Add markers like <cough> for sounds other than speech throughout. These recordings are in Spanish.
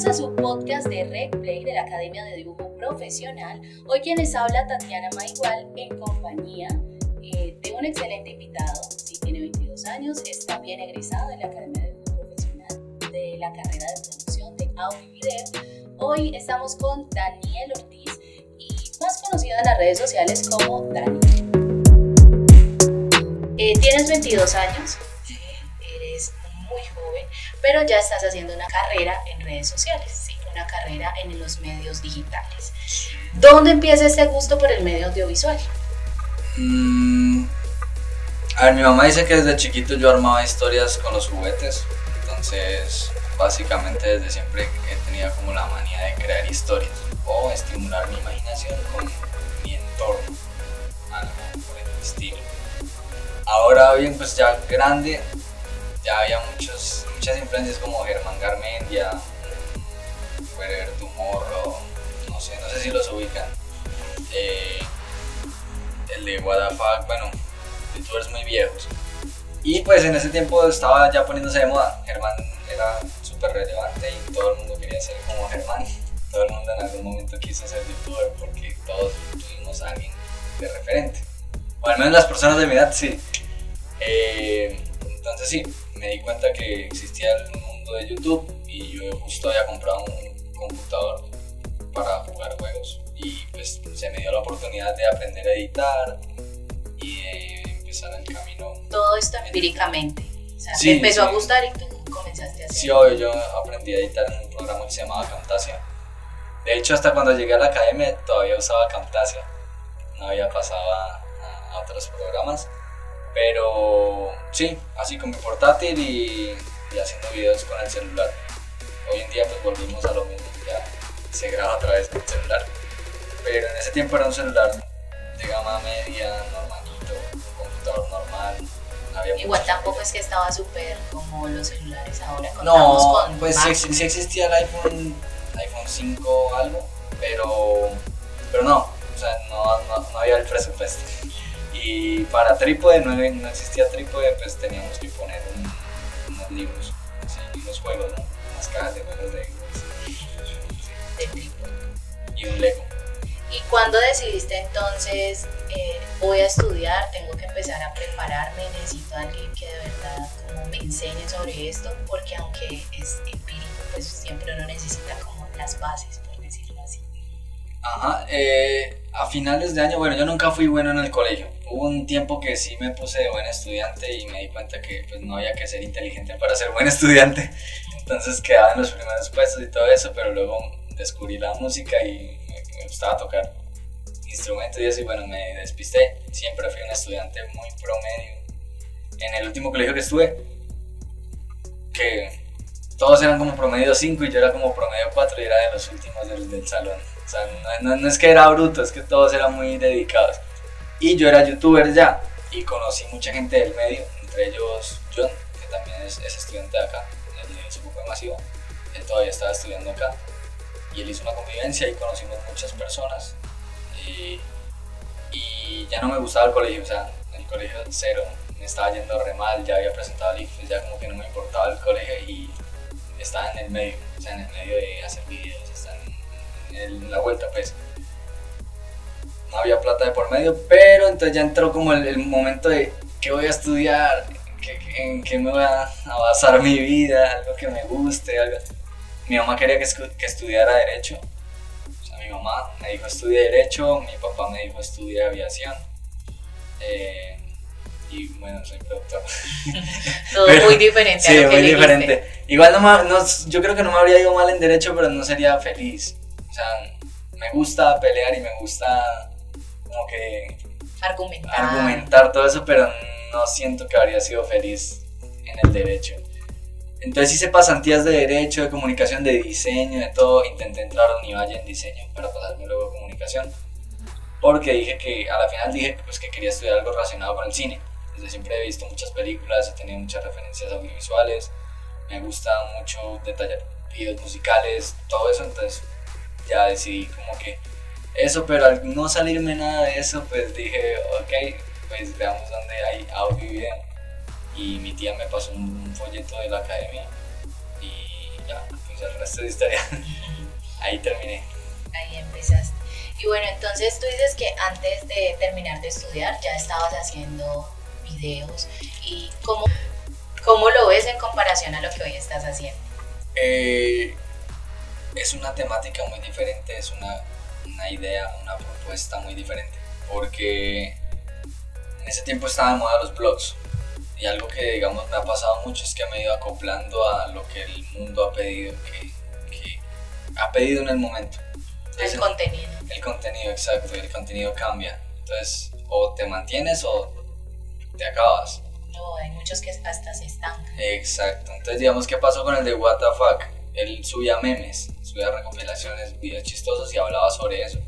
Bienvenidos a su podcast de Play de la Academia de Dibujo Profesional. Hoy quienes habla Tatiana Maigual en compañía eh, de un excelente invitado. Sí, tiene 22 años, está bien egresado de la Academia de Dibujo Profesional de la carrera de producción de audio y video. Hoy estamos con Daniel Ortiz y más conocido en las redes sociales como Dani. Eh, tienes 22 años, pero ya estás haciendo una carrera en redes sociales, ¿sí? una carrera en los medios digitales. ¿Dónde empieza ese gusto por el medio audiovisual? Mm, a ver, mi mamá dice que desde chiquito yo armaba historias con los juguetes, entonces básicamente desde siempre he tenido como la manía de crear historias o estimular mi imaginación con mi entorno, algo por el estilo. Ahora bien, pues ya grande, ya había muchos muchas influencias como Germán Garmendia, Wherever Tomorrow, no sé, no sé si los ubican. Eh, el de What bueno, youtubers muy viejos. Y pues en ese tiempo estaba ya poniéndose de moda. Germán era súper relevante y todo el mundo quería ser como Germán. Todo el mundo en algún momento quiso ser youtuber porque todos tuvimos a alguien de referente. O al menos las personas de mi edad sí. Eh, entonces sí, me di cuenta que existía el mundo de YouTube y yo justo había comprado un computador para jugar juegos y pues se me dio la oportunidad de aprender a editar y de empezar el camino. Todo esto empíricamente. O sea, te empezó a gustar y tú comenzaste a hacer. Sí, obvio, yo aprendí a editar en un programa que se llamaba Camtasia. De hecho, hasta cuando llegué a la academia todavía usaba Camtasia. No había pasado a otros programas. Pero sí, así con mi portátil y, haciendo videos con el celular. Hoy en día pues volvimos a lo mismo, ya se graba a través del celular. Pero en ese tiempo era un celular de gama media, normalito, un computador normal. Igual tampoco es que estaba súper como los celulares ahora. No, pues sí, existía el iPhone, iPhone 5 algo, pero, pero no, o sea, no, no había el presupuesto. Y para trípode no, no existía trípode, pues teníamos que poner unos libros, unos juegos, ¿no? unas cajas de juegos de. Y un Lego. ¿Y cuando decidiste entonces, eh, voy a estudiar, tengo que empezar a prepararme, necesito alguien que de verdad me enseñe sobre esto? Porque aunque es empírico, pues siempre uno necesita como las bases, así. Ajá, eh, a finales de año, bueno, yo nunca fui bueno en el colegio hubo un tiempo que sí me puse buen estudiante y me di cuenta que pues, no había que ser inteligente para ser buen <laughs> estudiante. Entonces quedaba en los primeros puestos y todo eso, pero luego descubrí la música y me, gustaba tocar instrumentos y eso y bueno, me despisté. Siempre fui un estudiante muy promedio. En el último colegio que estuve, que todos eran como promedio 5 y yo era como promedio 4 y era de los últimos del, del salón. No, es que era bruto, es que todos eran muy dedicados. Y yo era youtuber ya y conocí mucha gente del medio, entre ellos John, que también es, estudiante de acá, en el Instituto Masivo. Él todavía estaba estudiando acá y él hizo una convivencia y conocimos muchas personas. Y, ya no me gustaba el colegio, o sea, el colegio cero, me estaba yendo re mal, ya había presentado el IFES, ya como que no me importaba el colegio y estaba en el medio, o sea, en el medio de hacer videos, en la vuelta pues no había plata de por medio, pero entonces ya entró como el, momento de qué voy a estudiar, en qué me voy a, basar mi vida, algo que me guste, algo. Mi mamá quería que, que estudiara Derecho, o sea, mi mamá me dijo estudia Derecho, mi papá me dijo estudia Aviación. Eh, y bueno, soy productor. <laughs> <laughs> Todo muy diferente. Sí, muy diferente. Igual no, no, yo creo que no me habría ido mal en Derecho, pero no sería feliz. O sea, me gusta pelear y me gusta como que argumentar. argumentar todo eso, pero no siento que habría sido feliz en el derecho. Entonces hice pasantías de derecho, de comunicación, de diseño, de todo. Intenté entrar a Univalle en diseño para pasarme luego a comunicación. Porque dije que, a la final dije pues, que quería estudiar algo relacionado con el cine. Desde siempre he visto muchas películas, he tenido muchas referencias audiovisuales. Me gusta mucho detallar videos musicales, todo eso. Entonces ya decidí como que eso, pero al no salirme nada de eso, pues dije, ok, pues veamos dónde hay audio y video. Y mi tía me pasó un folleto de la academia y ya, pues el resto de historia. <laughs> Ahí terminé. Ahí empezaste. Y bueno, entonces tú dices que antes de terminar de estudiar ya estabas haciendo videos. ¿Y cómo, cómo lo ves en comparación a lo que hoy estás haciendo? Eh, es una temática muy diferente, es una, una idea, una propuesta muy diferente. Porque en ese tiempo estaban de moda los blogs. Y algo que, digamos, me ha pasado mucho es que me he ido acoplando a lo que el mundo ha pedido, que, que ha pedido en el momento. el contenido. El contenido, exacto, el contenido cambia. Entonces, o te mantienes o te acabas. No, hay muchos que hasta se estancan. Exacto. Entonces, digamos, ¿qué pasó con el de Fuck? Él subía memes, subía recopilaciones, videos chistosos y hablaba sobre eso.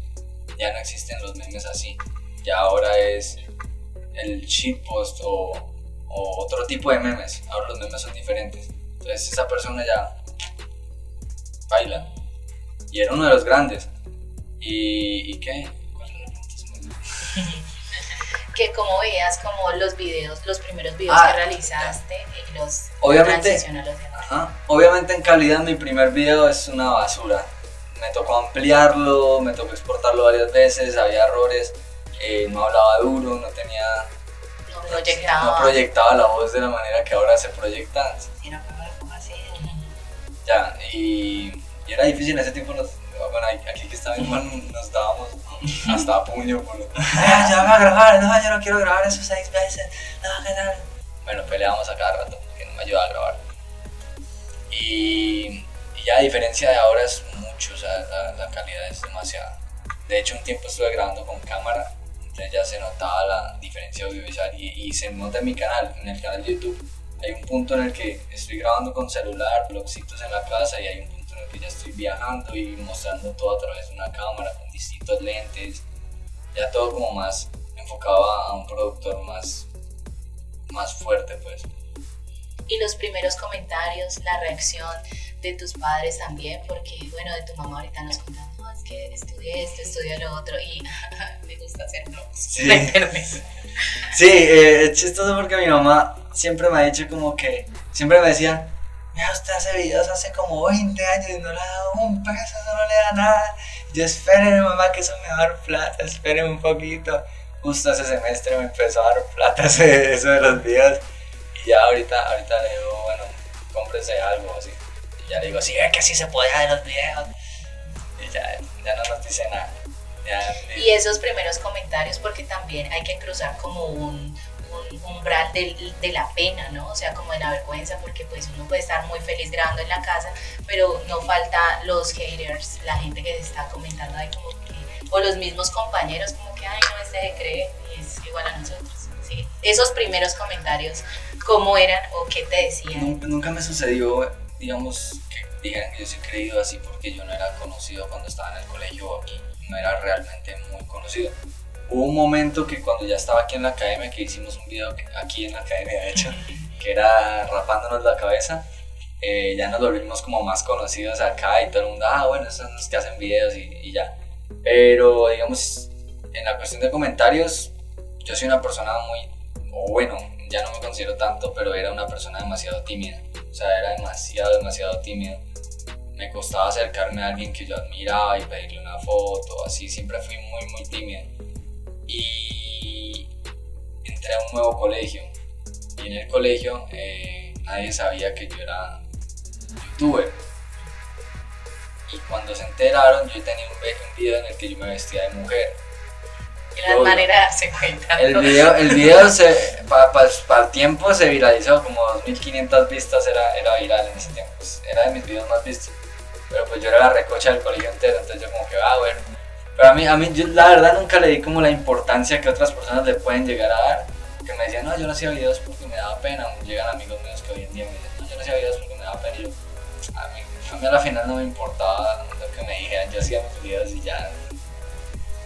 Ya no existen los memes así. Ya ahora es el shitpost o, o otro tipo de memes. Ahora los memes son diferentes. Entonces, esa persona ya baila. Y era uno de los grandes. ¿Y, y qué? ¿Cuál era la pregunta? <laughs> que como veías como los videos, los primeros videos Ah, que realizaste y los Obviamente. a los demás. Ajá. Obviamente en calidad mi primer video es una basura. Me tocó ampliarlo, me tocó exportarlo varias veces, había errores, eh, no hablaba duro, no tenía, No proyectaba. no proyectaba la voz de la manera que ahora se proyecta. Como como así. Ya, y, y era difícil en ese tiempo. Nos, bueno, aquí que estaba hermano, nos dábamos hasta a puño por <laughs> "Ah, ya va a grabar, no, yo no quiero grabar eso seis veces, no, ¿qué tal? Bueno, peleábamos a cada rato, que no me ayudaba a grabar. Y, y ya a diferencia de ahora es mucho, o sea, la, la calidad es demasiada. De hecho, un tiempo estuve grabando con cámara, entonces ya se notaba la diferencia audiovisual y, y se nota en mi canal, en el canal de YouTube. Hay un punto en el que estoy grabando con celular, blogcitos en la casa y hay un punto en el que ya estoy viajando y mostrando todo a través de una cámara con distintos lentes. Ya todo como más enfocado a un productor más, más fuerte pues. Y los primeros comentarios, la reacción de tus padres también, porque bueno, de tu mamá ahorita nos contas, no, es que estudié esto, estudié lo otro y <laughs> me gusta hacer blogs. Sí. <laughs> Sí, eh, es chistoso porque mi mamá siempre me ha dicho como que, siempre me decía, mira, usted hace videos hace como 20 años y no le ha dado un peso, eso no le da nada. Yo esperen, mamá, que eso me va a dar plata, esperen un poquito. Justo ese semestre me empezó a dar plata <laughs> eso de los videos. Y ya ahorita, ahorita le digo, bueno, cómprese algo así. Y ya le digo, sí, es que sí se puede de los videos. Y ya, ya no nos dice nada. Y esos primeros comentarios, porque también hay que cruzar como un, un umbral del- de, la pena, ¿no? O sea, como de la vergüenza, porque pues uno puede estar muy feliz grabando en la casa, pero no falta los haters, la gente que se está comentando ahí como que, o los mismos compañeros como que, ay, no, este se cree y es igual a nosotros, Esos primeros comentarios, ¿cómo eran o qué te decían? Nunca, nunca me sucedió, digamos, que dijeran que yo soy creído así porque yo no era conocido cuando estaba en el colegio o aquí, no era realmente muy conocido. Hubo un momento que cuando ya estaba aquí en la academia, que hicimos un video aquí en la academia, de hecho, <laughs> que era rapándonos la cabeza, eh, ya nos volvimos como más conocidos acá y todo el mundo, ah, bueno, esos son los que hacen videos y, y ya. Pero, digamos, en la cuestión de comentarios, yo soy una persona muy, o bueno, ya no me considero tanto, pero era una persona demasiado tímida. O sea, era demasiado, demasiado tímido. Me costaba acercarme a alguien que yo admiraba y pedirle una foto, así, siempre fui muy, muy tímido. Y entré a un nuevo colegio. Y en el colegio eh, nadie sabía que yo era youtuber. Y cuando se enteraron, yo tenía un, video en el que yo me vestía de mujer. Las Obvio. maneras de darse cuenta. El video, el video se, para el tiempo se viralizó, como 2500 vistas era, era viral en ese tiempo, pues, era de mis videos más vistos. Pero pues yo era la recocha del colegio entero, entonces yo como que, ah, bueno. Pero a mí, a mí yo la verdad nunca le di como la importancia que otras personas le pueden llegar a dar. Que me decían, no, yo no hacía videos porque me daba pena. Llegan amigos míos que hoy en día me dicen, no, yo no hacía videos porque me daba pena. Y yo, a mí, a mí a la final no me importaba lo que me dijeran, yo hacía mis videos y ya.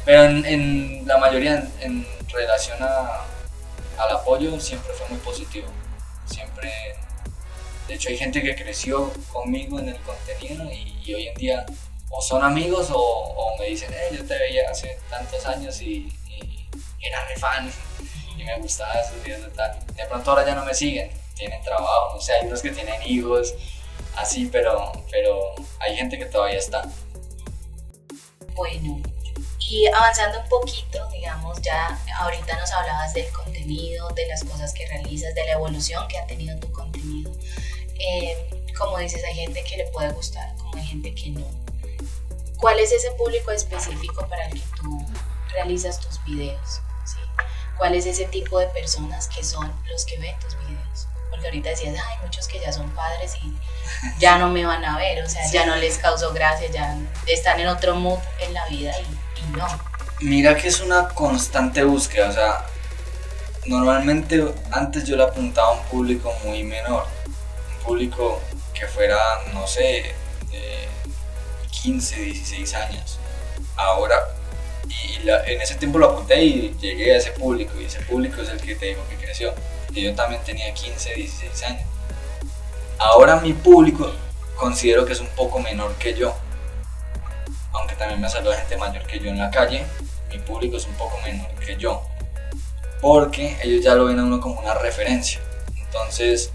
Pero en, en la mayoría, en, relación a, al apoyo, siempre fue muy positivo. Siempre, de hecho, hay gente que creció conmigo en el contenido y, hoy en día o son amigos o, me dicen, eh, yo te veía hace tantos años y, y era re fan y me gustaba esos videos de tal. De pronto ahora ya no me siguen, tienen trabajo, no sé, hay unos que tienen hijos, así, pero, pero hay gente que todavía está. Bueno, y avanzando un poquito, digamos, ya ahorita nos hablabas del contenido, de las cosas que realizas, de la evolución que ha tenido tu contenido. Eh, como dices, hay gente que le puede gustar, como hay gente que no. ¿Cuál es ese público específico para el que tú realizas tus videos? ¿Sí? ¿Cuál es ese tipo de personas que son los que ven tus videos? Porque ahorita decías, hay muchos que ya son padres y ya no me van a ver, o sea, ya no les causó gracia, ya están en otro mood en la vida y no. Mira que es una constante búsqueda, o sea, normalmente antes yo le apuntaba a un público muy menor, un público que fuera, no sé, de 15, 16 años. Ahora, y en ese tiempo lo apunté y llegué a ese público, y ese público es el que te digo que creció. Y yo también tenía 15, 16 años. Ahora mi público considero que es un poco menor que yo. Aunque también me saluda gente mayor que yo en la calle, mi público es un poco menor que yo. Porque ellos ya lo ven a uno como una referencia. Entonces,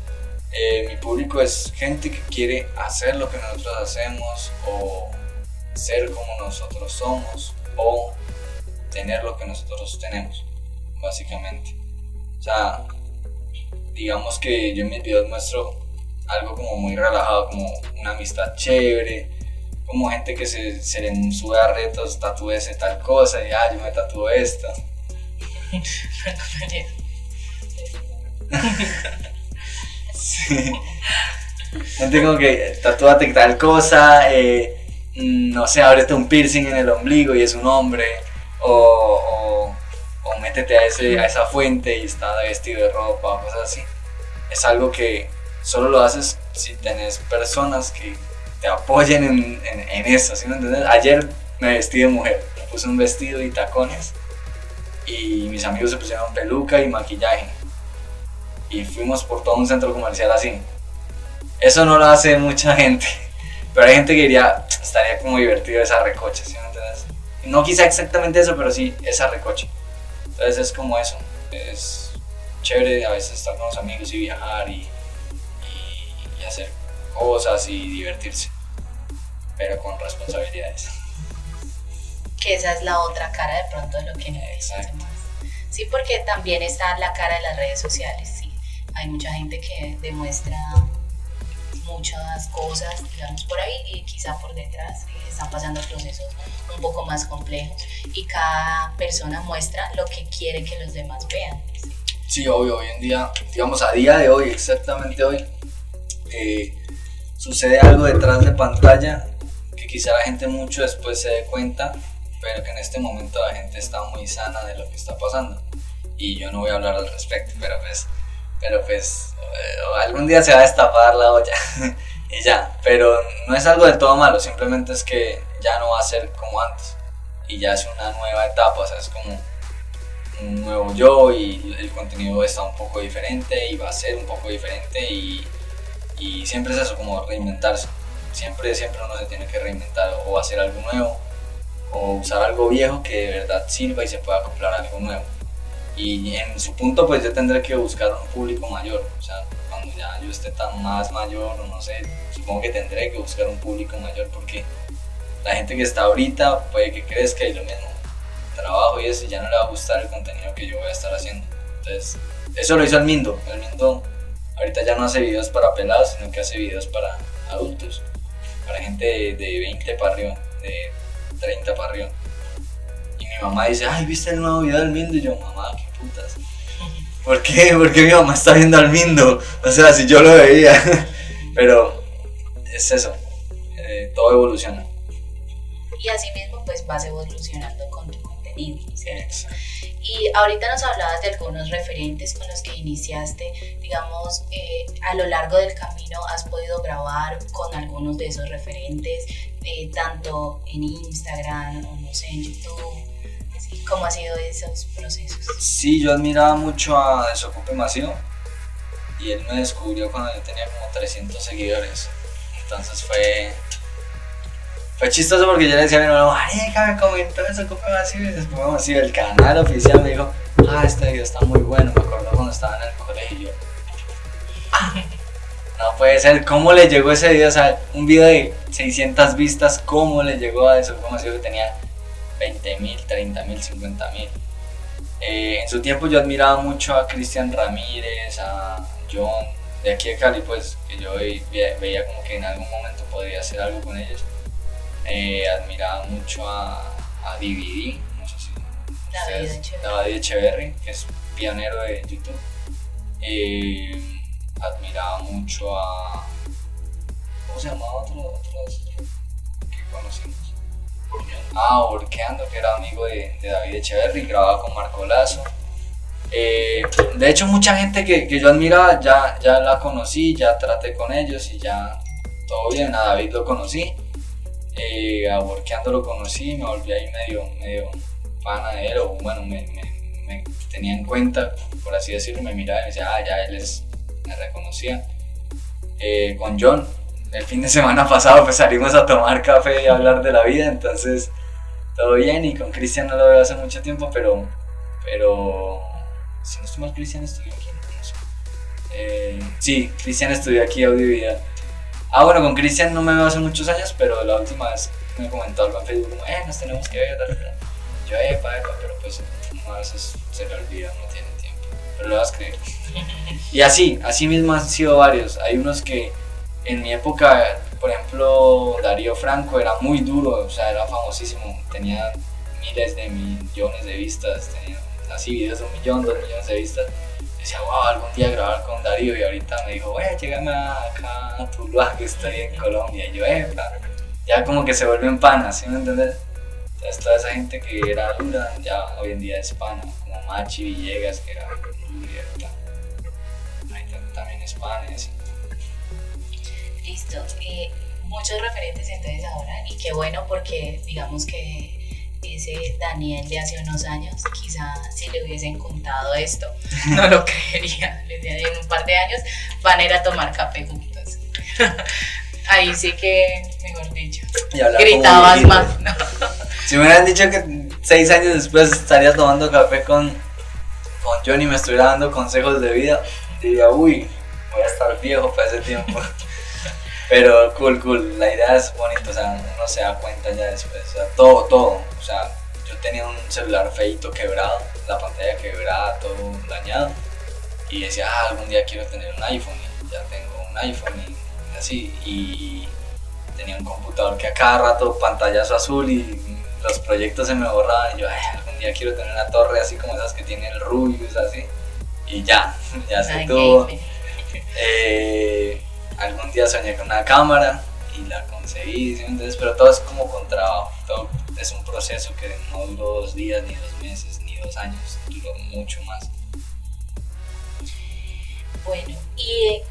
eh, mi público es gente que quiere hacer lo que nosotros hacemos o ser como nosotros somos o tener lo que nosotros tenemos, básicamente. O sea, digamos que yo en mis videos muestro algo como muy relajado, como una amistad chévere, como gente que se, se le sube a retos, tatúese tal cosa y ah, yo me tatúo esto. <laughs> Sí. Gente como que tatúate tal cosa, eh, no sé, ábrete un piercing en el ombligo y es un hombre, o, o, métete a, ese, a esa fuente y está vestido de ropa, o cosas así. Es algo que solo lo haces si tenés personas que te apoyen en, en, eso, ¿sí me entiendes? Ayer me vestí de mujer, me puse un vestido y tacones y mis amigos se pusieron peluca y maquillaje y fuimos por todo un centro comercial así. Eso no lo hace mucha gente, <laughs> pero hay gente que diría, estaría como divertido esa recocha, ¿sí No quizá exactamente eso, pero sí esa recocha. Entonces es como eso, es chévere a veces estar con los amigos y viajar y, y, hacer cosas y divertirse, pero con responsabilidades. Que esa es la otra cara de pronto de lo que más. Sí, porque también está la cara de las redes sociales hay mucha gente que demuestra muchas cosas, digamos, por ahí y quizá por detrás eh, están pasando procesos un poco más complejos y cada persona muestra lo que quiere que los demás vean. Sí, obvio, hoy en día, digamos, a día de hoy, exactamente hoy, eh, sucede algo detrás de pantalla que quizá la gente mucho después se dé cuenta, pero que en este momento la gente está muy sana de lo que está pasando. Y yo no voy a hablar al respecto, pero pues pero pues eh, algún día se va a destapar la olla <laughs> y ya. Pero no es algo del todo malo, simplemente es que ya no va a ser como antes. Y ya es una nueva etapa, o sea, es como un nuevo yo y el contenido está un poco diferente y va a ser un poco diferente y, y siempre es eso, como reinventarse. Siempre, siempre uno se tiene que reinventar o hacer algo nuevo o usar algo viejo que de verdad sirva y se pueda acoplar a algo nuevo y en su punto pues yo tendré que buscar un público mayor, o sea, cuando ya yo esté tan más mayor o no sé, supongo que tendré que buscar un público mayor porque la gente que está ahorita puede que crezca y lo mismo, trabajo y eso ya no le va a gustar el contenido que yo voy a estar haciendo. Entonces, eso lo hizo el Mindo, el Mindo ahorita ya no hace videos para pelados, sino que hace videos para adultos, para gente de, de 20 para arriba, de 30 para arriba mi mamá dice, ay, ¿viste el nuevo video del Mindo? Y yo, mamá, qué putas. <laughs> ¿Por qué? Porque mi mamá está viendo al Mindo. O sea, si yo lo veía. <laughs> Pero es eso. Eh, todo evoluciona. Y así mismo, pues vas evolucionando con tu contenido, Ahorita nos hablabas de algunos referentes con los que iniciaste, digamos, eh, a lo largo del camino has podido grabar con algunos de esos referentes, eh, tanto en Instagram o no sé, en YouTube, ¿Cómo ha sido esos procesos? Sí, yo admiraba mucho a Desocupe Masivo y él me descubrió cuando yo tenía como 300 seguidores. Entonces fue, fue chistoso porque yo le decía a mi hermano, marica, me comentó Desocupe Masivo y Desocupe Masivo, el canal oficial me dijo, ah, este video está muy bueno, me acuerdo cuando estaba en el colegio. Ah, no puede ser, ¿cómo le llegó ese video? O sea, un video de 600 vistas, ¿cómo le llegó a eso? ¿Cómo que tenía 20 mil, 30 mil, 50 mil? Eh, en su tiempo yo admiraba mucho a Cristian Ramírez, a John, de aquí a Cali, pues, que yo veía, como que en algún momento podría hacer algo con ellos. Eh, admiraba mucho a, a DVD, no sé si David Echeverry, que es pionero de YouTube. Eh, admiraba mucho a. ¿Cómo se llamaba otro, otros que conocimos? Ah, Orqueando, que era amigo de, de David Echeverry, grababa con Marco Lazo. Eh, de hecho, mucha gente que, que, yo admiraba ya, ya la conocí, ya traté con ellos y ya todo bien. A David lo conocí, eh, a Workeando lo conocí, me volví ahí medio, medio pana de él, o bueno, me, me, tenía en cuenta, por así decirlo, me miraba y me decía, ah, ya él es, me reconocía. Eh, con John, el fin de semana pasado pues salimos a tomar café y a hablar de la vida, entonces todo bien y con Cristian no lo veo hace mucho tiempo, pero, pero si no estoy mal, Cristian estudió aquí, no sé. Eh, sí, Cristian estudió aquí audio y. Ah, bueno, con Cristian no me veo hace muchos años, pero la última vez me comentó algo en Facebook, como, eh, nos tenemos que ver, Yo, eh, epa, pero pues a veces se le olvida, no tiene tiempo. Pero lo vas a creer. Y así, así mismo han sido varios. Hay unos que en mi época, por ejemplo, Darío Franco era muy duro, o sea, era famosísimo, tenía miles de millones de vistas, tenía así videos de un millón, dos millones de vistas. Decía, wow, algún día grabar con Darío y ahorita me dijo, wey, llegame acá a Tuluá que estoy en Colombia. Y yo, eh, ya como que se vuelven panas, ¿sí me entiendes? Entonces toda esa gente que era dura, ya hoy en día es pana, como Machi Villegas, que era dura, también es pana Listo. Eh, muchos referentes entonces ahora, y qué bueno porque digamos que ese Daniel de hace unos años, quizá si le hubiesen contado esto, <laughs> no lo creería. En un par de años van a ir a tomar café juntos. <laughs> Ahí sí que, mejor dicho, gritabas más. <laughs> Si me hubieran dicho que seis años después estaría tomando café con, con Johnny y me estuviera dando consejos de vida, diría, uy, voy a estar viejo para ese tiempo. Pero cool, cool, la idea es bonita, o sea, uno se da cuenta ya después, o sea, todo, todo, o sea, yo tenía un celular feito quebrado, la pantalla quebrada, todo dañado, y decía, ah, algún día quiero tener un iPhone, y ya tengo un iPhone, y así, y tenía un computador que a cada rato pantallazo azul y los proyectos se me borraban, y yo, Ay, algún día quiero tener una torre así como esas que tiene el Rubius, así, y ya, <laughs> ya se tuvo. Eh, algún día soñé con una cámara y la conseguí, entonces, pero todo es como con trabajo, es un proceso que no duró dos días, ni dos meses, ni dos años, duró mucho más. Bueno, y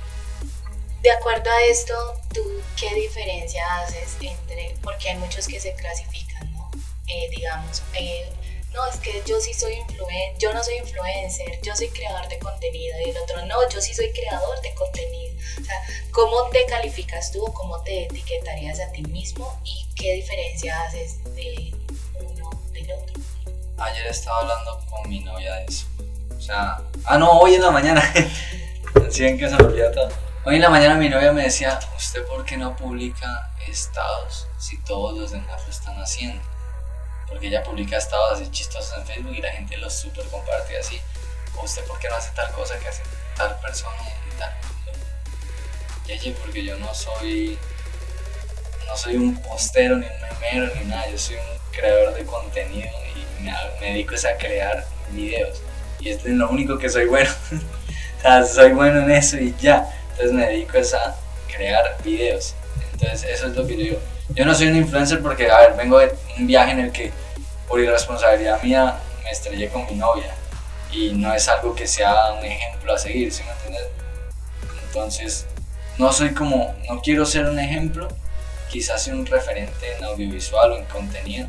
de acuerdo a esto, ¿tú qué diferencia haces entre, porque hay muchos que se clasifican, ¿no? Eh, digamos, eh, no, es que yo sí soy influencer, yo no soy influencer, yo soy creador de contenido y el otro, no, yo sí soy creador de contenido. O sea, ¿cómo te calificas tú cómo te etiquetarías a ti mismo y qué diferencia haces de uno del otro? Ayer estaba hablando con mi novia de eso. O sea, ah, no, hoy en la mañana. <laughs> En que se me todo. Hoy en la mañana mi novia me decía, ¿usted por qué no publica estados si todos los demás lo están haciendo? Porque ella publica estados así chistosos en Facebook y la gente los super comparte así. ¿O usted por qué no hace tal cosa que hace tal persona y tal? Y ella, porque yo no soy, no soy un postero ni un memero ni nada, yo soy un creador de contenido y me, dedico a crear videos. Y es lo único que soy bueno. <laughs> o sea, soy bueno en eso y ya. Entonces me dedico a crear videos. Entonces eso es lo que yo digo yo no soy un influencer porque, a ver, vengo de un viaje en el que por irresponsabilidad mía me estrellé con mi novia y no es algo que sea un ejemplo a seguir, ¿sí me entiendes? Entonces, no soy como, no quiero ser un ejemplo, quizás sea un referente en audiovisual o en contenido,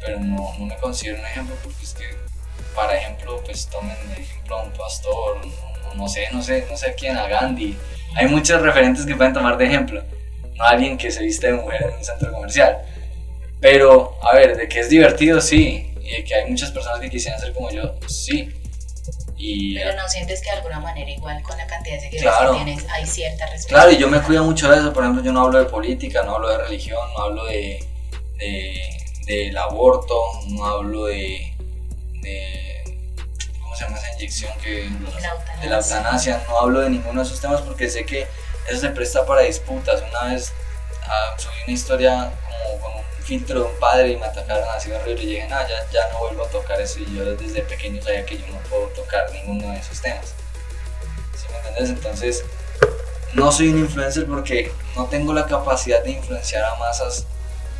pero no, no me considero un ejemplo porque es que, para ejemplo, pues tomen de ejemplo a un pastor, no, no sé, no sé, no sé quién, a Gandhi. Hay muchos referentes que pueden tomar de ejemplo no alguien que se viste de mujer en un centro comercial. Pero, a ver, de que es divertido, sí, y de que hay muchas personas que quisieran ser como yo, sí. Y, Pero no sientes que de alguna manera igual con la cantidad de seguidores Claro. que tienes hay cierta responsabilidad. Claro, y yo me cuido mucho de eso. Por ejemplo, yo no hablo de política, no hablo de religión, no hablo de, de- del aborto, no hablo de, de- ¿Cómo se llama esa inyección que.? La. De la eutanasia, no hablo de ninguno de esos temas porque sé que eso se presta para disputas. Una vez ah, subí una historia como con un filtro de un padre y me atacaron así horrible y dije, no, ya, ya no vuelvo a tocar eso. Y yo desde pequeño sabía que yo no puedo tocar ninguno de esos temas. ¿Sí me entiendes? Entonces, no soy un influencer porque no tengo la capacidad de influenciar a masas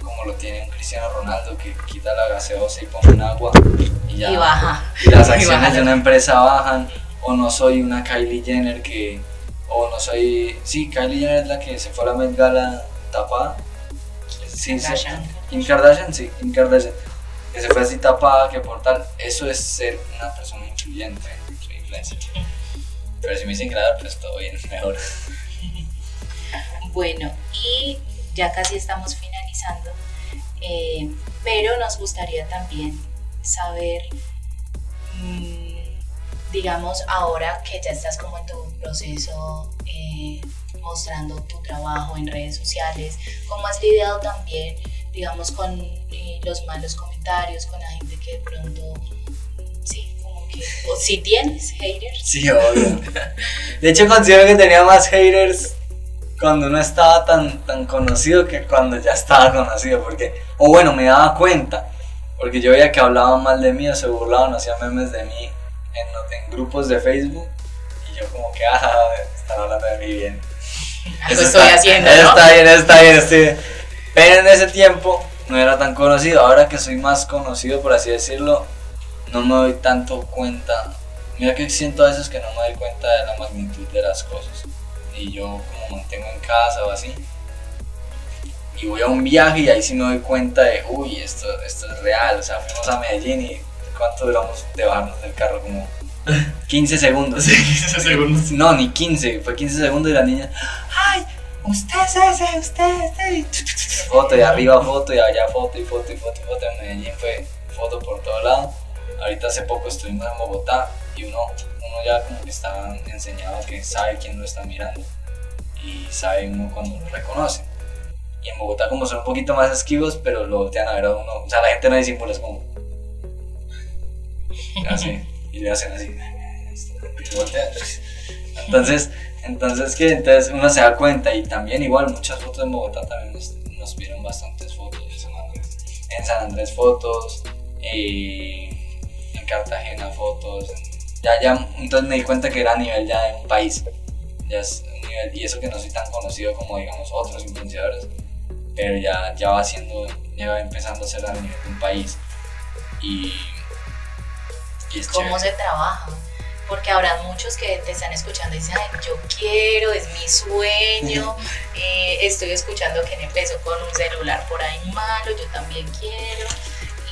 como lo tiene un Cristiano Ronaldo que quita la gaseosa y pone un agua y ya Y baja. y las <laughs> Y acciones baja. de una empresa bajan o no soy una Kylie Jenner que o no soy sí Kylie Jenner es la que se fue a la Met Gala tapada sí, sí. Kardashian. Kim Kardashian sí Kim Kardashian que se fue así tapada que por tal eso es ser una persona influyente soy influencer pero si me dicen grabar pues todo bien <laughs> mejor Bueno, y ya casi estamos finalizando, eh, pero nos gustaría también saber, mm, digamos, ahora que ya estás como en tu proceso eh, mostrando tu trabajo en redes sociales, ¿cómo has lidiado también, digamos, con eh, los malos comentarios, con la gente que de pronto, sí, como que, o si tienes haters? sí obvio de hecho considero que tenía más haters cuando no estaba tan, tan conocido que cuando ya estaba conocido, porque, o bueno, me daba cuenta, porque yo veía que hablaban mal de mí o se burlaban, hacían memes de mí en, en grupos de Facebook, y yo como que, ah, están hablando de mí bien. Eso estoy está- haciendo, ¿no? Está bien, está bien, estoy bien. Pero en ese tiempo no era tan conocido, ahora que soy más conocido, por así decirlo, no me doy tanto cuenta. Mira que siento a veces que no me doy cuenta de la magnitud de las cosas. Y yo como mantengo en casa o así. Y voy a un viaje y ahí sí me doy cuenta de, uy, esto, esto es real. O sea, fuimos a Medellín y ¿cuánto duramos de bajarnos del carro? Como 15 segundos. segundos. No, ni 15, fue 15 segundos y la niña, ¡ay! Usted es ese, usted es ese. Foto y arriba foto y allá foto y foto y foto y foto. En Medellín fue foto por todo lado. Ahorita hace poco estuvimos en Bogotá y uno, uno ya como que está enseñado que sabe quién lo está mirando y sabe uno cuando lo reconoce. Y en Bogotá como son un poquito más esquivos, pero lo voltean a ver a uno. O sea, la gente no disimula, es como... <laughs> Así, y le hacen así. voltean. Entonces, entonces que entonces uno se da cuenta y también igual muchas fotos en Bogotá también nos, nos vieron bastantes fotos de San Andrés. En San Andrés fotos, en Cartagena fotos, ya ya entonces me di cuenta que era a nivel ya de un país. Ya es un nivel, y eso que no soy tan conocido como digamos otros influenciadores, pero ya, ya va siendo, ya va empezando a ser a nivel de un país. Y, y es cómo chévere. se trabaja. Porque habrá muchos que te están escuchando y dicen, ay, yo quiero, es mi sueño, eh, estoy escuchando que empezó con un celular por ahí malo, yo también quiero.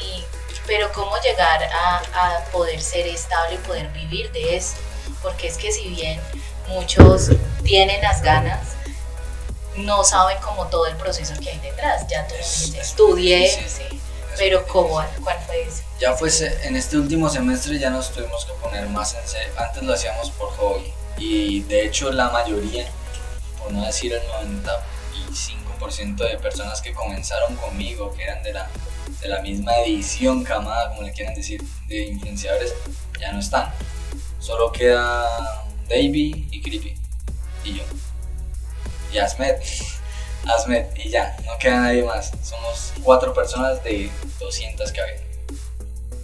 Y, pero cómo llegar a, a poder ser estable y poder vivir de esto. Porque es que si bien muchos tienen las ganas, no saben como todo el proceso que hay detrás. Ya tú dices, estudié, sí, pero ¿cómo, ¿cuál fue eso? Ya fue se- en este último semestre ya nos tuvimos que poner más en serio. Antes lo hacíamos por hobby y de hecho la mayoría, por no decir el 95% de personas que comenzaron conmigo, que eran de la, de la misma edición, camada, como le quieran decir, de influenciadores, ya no están. Solo queda Davey y Creepy y yo. Y Asmed. Asmed y ya, no queda nadie más. Somos cuatro personas de 200 que había.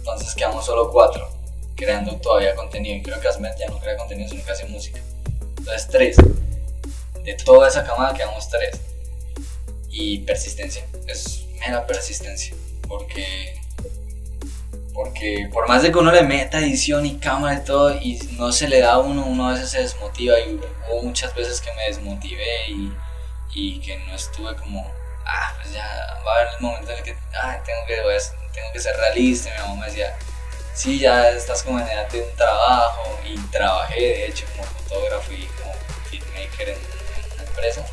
Entonces quedamos solo cuatro creando todavía contenido. Y creo que Asmed ya no crea contenido, sino que hace música. Entonces tres. De toda esa camada quedamos tres. Y persistencia. Es mera persistencia. Porque. Porque por más de que uno le meta edición y cámara y todo, y no se le da a uno, uno a veces se desmotiva. Y hubo muchas veces que me desmotivé y, y que no estuve como, ah, pues ya va a haber el momento en el que, ah, tengo que, tengo que ser realista. Y mi mamá me decía, sí, ya estás como en edad de un trabajo. Y trabajé, de hecho, como fotógrafo y como filmmaker en, en una empresa.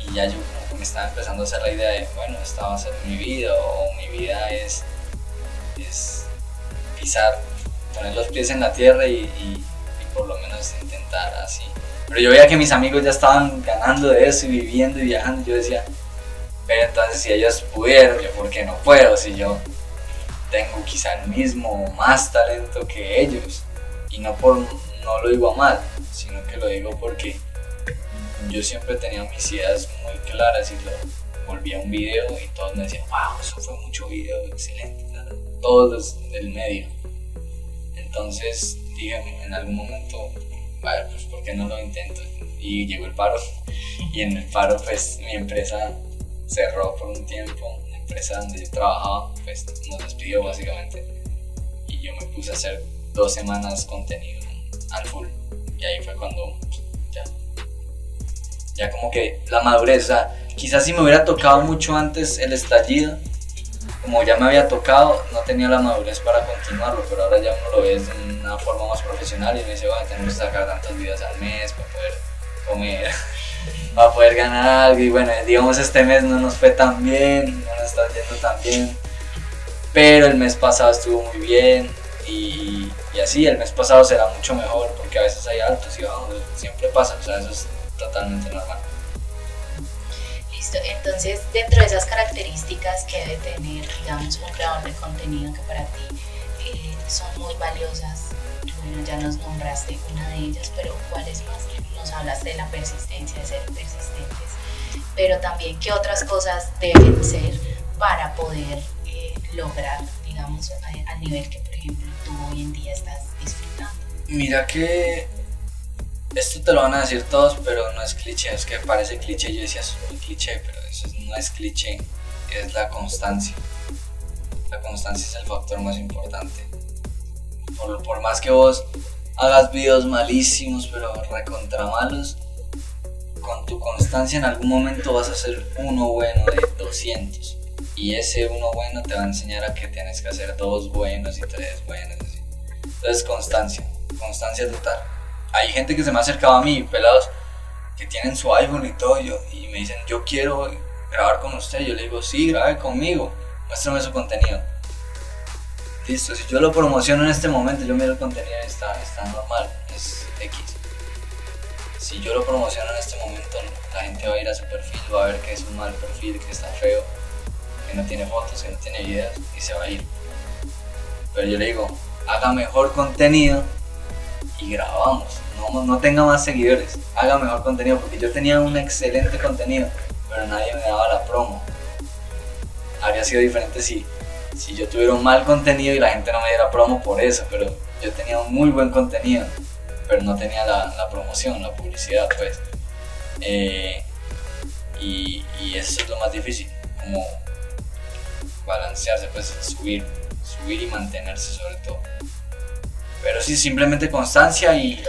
Y ya yo como me estaba empezando a hacer la idea de, bueno, esta va a ser mi vida o mi vida es, es pisar poner los pies en la tierra y, y, por lo menos intentar así. Pero yo veía que mis amigos ya estaban ganando de eso y viviendo y viajando. yo decía, pero entonces si ellos pudieron, yo por qué no puedo, si yo tengo quizá el mismo o más talento que ellos. Y no por no lo digo a mal, sino que lo digo porque yo siempre tenía mis ideas muy claras y lo volvía a un video y todos me decían, wow, eso fue mucho video, excelente, todos los del medio. Entonces dije en algún momento, vale, pues ¿por qué no lo intento? Y llegó el paro <laughs> y en el paro pues mi empresa cerró por un tiempo, la empresa donde yo trabajaba pues nos despidió básicamente. Y yo me puse a hacer dos semanas contenido al full. Y ahí fue cuando ya, ya como que la madurez, o sea, quizás si me hubiera tocado mucho antes el estallido, como ya me había tocado, no tenía la madurez para continuarlo, pero ahora ya uno lo ve de una forma más profesional y me dice, bueno, tenemos que sacar tantos videos al mes para poder comer, para poder ganar algo y bueno, digamos este mes no nos fue tan bien, no nos está yendo tan bien, pero el mes pasado estuvo muy bien y, y así el mes pasado será mucho mejor porque a veces hay altos y bajos, siempre pasa, o sea, eso es totalmente normal. Listo, entonces dentro de esas características que debe tener, digamos, un creador de contenido que para ti eh, son muy valiosas, ya nos nombraste una de ellas, pero ¿cuáles más? Nos hablaste de la persistencia, de ser persistentes, pero también qué otras cosas deben ser para poder eh, lograr, digamos, al nivel que, por ejemplo, tú hoy en día estás disfrutando. Mira que esto te lo van a decir todos, pero no es cliché, es que parece cliché, yo decía, es muy cliché, pero eso no es cliché, es la constancia. La constancia es el factor más importante. Por, por más que vos hagas videos malísimos, pero recontra malos, con tu constancia en algún momento vas a ser uno bueno de 200. Y ese uno bueno te va a enseñar a que tienes que hacer dos buenos y tres buenos. Entonces, constancia, constancia total hay gente que se me ha acercado a mí, pelados, que tienen su iPhone y todo, y me dicen, yo quiero grabar con usted. Yo le digo, sí, grabe conmigo, muéstrame su contenido. Listo, si yo lo promociono en este momento, yo miro el contenido está, está normal, es X. Si yo lo promociono en este momento, la gente va a ir a su perfil, va a ver que es un mal perfil, que está feo, que no tiene fotos, que no tiene ideas y se va a ir. Pero yo le digo, haga mejor contenido y grabamos no, tenga más seguidores, haga mejor contenido, porque yo tenía un excelente contenido, pero nadie me daba la promo. Habría sido diferente si, si yo tuviera un mal contenido y la gente no me diera promo por eso, pero yo tenía un muy buen contenido, pero no tenía la, promoción, la publicidad, pues. Eh, y, eso es lo más difícil, como balancearse, pues subir, subir y mantenerse sobre todo. Pero sí, simplemente constancia y...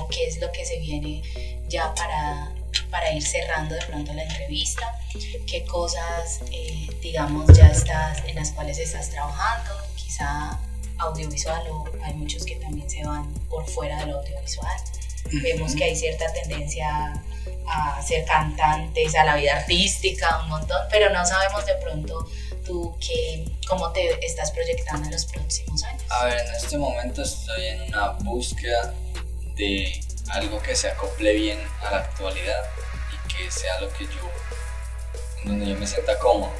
¿O qué es lo que se viene ya para, para ir cerrando de pronto la entrevista? ¿Qué cosas, eh, digamos, ya estás, en las cuales estás trabajando? Quizá audiovisual o hay muchos que también se van por fuera del audiovisual. Vemos que hay cierta tendencia a ser cantantes, a la vida artística, un montón, pero no sabemos de pronto tú qué, cómo te estás proyectando en los próximos años? A ver, en este momento estoy en una búsqueda de algo que se acople bien a la actualidad y que sea lo que yo, donde yo me sienta cómodo.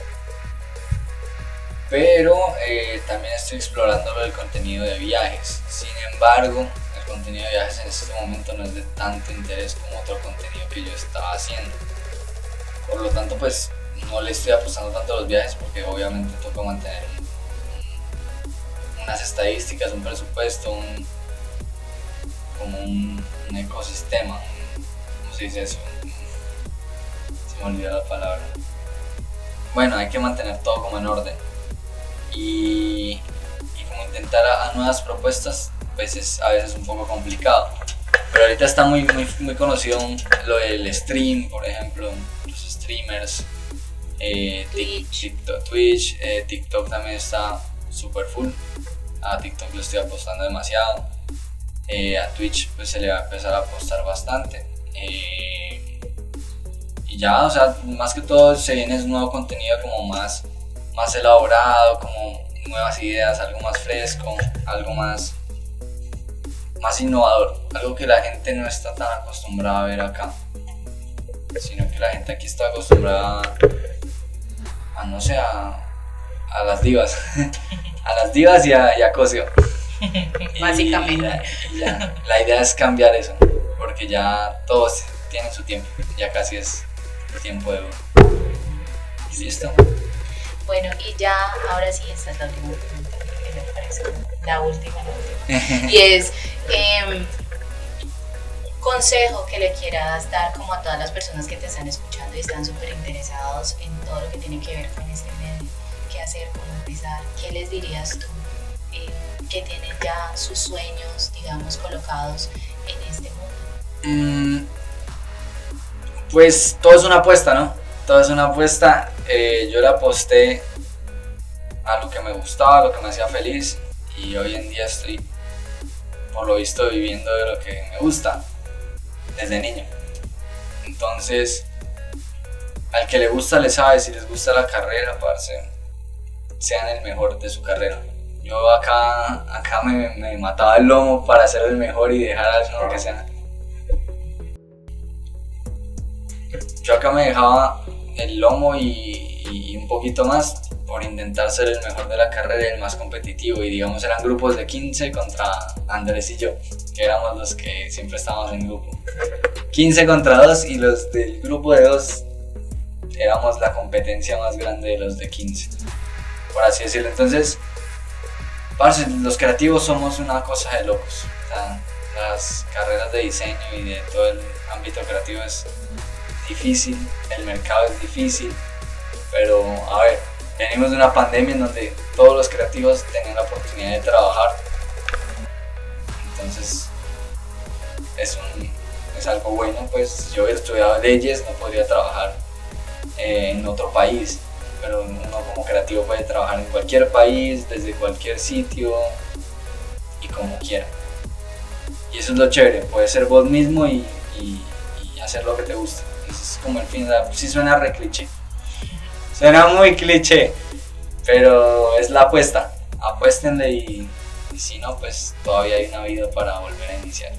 Pero eh, también estoy explorando lo del contenido de viajes. Sin embargo, el contenido de viajes en este momento no es de tanto interés como otro contenido que yo estaba haciendo. Por lo tanto, pues no le estoy apostando tanto a los viajes porque obviamente toca mantener unas estadísticas, un presupuesto, un, como un, ecosistema, ¿cómo se dice eso? Se me olvidó la palabra. Bueno, hay que mantener todo como en orden y, y como intentar a, nuevas propuestas, pues es a veces un poco complicado. Pero ahorita está muy, muy, muy conocido lo del stream, por ejemplo, los streamers eh, Twitch, eh, TikTok, también está super full. A TikTok le estoy apostando demasiado. Eh, a Twitch pues se le va a empezar a apostar bastante. y ya, o sea, más que todo se viene un nuevo contenido como más, más elaborado, como nuevas ideas, algo más fresco, algo más más innovador, algo que la gente no está tan acostumbrada a ver acá, sino que la gente aquí está acostumbrada a, no sé, a, las divas, <laughs> a las divas y a, y a Cosio. <laughs> <laughs> Básicamente. la idea es cambiar eso, porque ya todos tienen su tiempo, ya casi es el tiempo de uno. Listo. Bueno, y ya, ahora sí, esta es la última pregunta, que me parece la última, la <laughs> última. y es, eh, consejo que le quieras dar como a todas las personas que te están escuchando y están súper interesados en todo lo que tiene que ver con este medio, qué hacer, cómo empezar, ¿qué les dirías tú eh, que tienen ya sus sueños, digamos, colocados en este mundo? Mm, pues todo es una apuesta, ¿no? Todo es una apuesta. Eh, yo la aposté a lo que me gustaba, a lo que me hacía feliz y hoy en día estoy, por lo visto, viviendo de lo que me gusta desde niño. Entonces, al que le gusta le sabe, si les gusta la carrera, parce, sean el mejor de su carrera. Yo acá, acá me, mataba el lomo para ser el mejor y dejar al que sea. Yo acá me dejaba el lomo y, y un poquito más por intentar ser el mejor de la carrera y el más competitivo. Y digamos, eran grupos de 15 contra Andrés y yo, que éramos los que siempre estábamos en grupo. 15 contra 2 y los del grupo de 2 éramos la competencia más grande de los de 15, por así decirlo. Entonces, los creativos somos una cosa de locos. las carreras de diseño y de todo el ámbito creativo es difícil, el mercado es difícil, pero a ver, venimos de una pandemia en donde todos los creativos tenían la oportunidad de trabajar. Entonces, es, es algo bueno, pues yo he estudiado leyes, no podría trabajar eh, en otro país, pero uno como creativo puede trabajar en cualquier país, desde cualquier sitio y como quiera. Y eso es lo chévere, puedes ser vos mismo y, hacer lo que te gusta. Eso es como el fin, si suena re cliché. Suena muy cliché, pero es la apuesta. Apuéstenle y, si no, pues todavía hay una vida para volver a iniciar.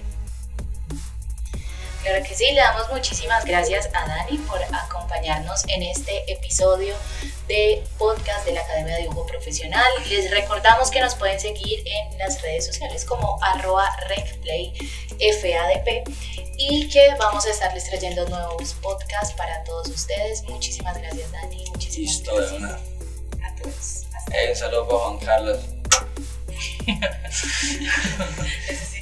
Claro que sí, le damos muchísimas gracias a Dani por acompañarnos en este episodio de podcast de la Academia de Dibujo Profesional. Les recordamos que nos pueden seguir en las redes sociales como arroba recplayfadp y que vamos a estarles trayendo nuevos podcasts para todos ustedes. Muchísimas gracias Dani, muchísimas Listo, gracias de una. a todos. Eh, un saludo para Juan Carlos. <laughs> Ese sí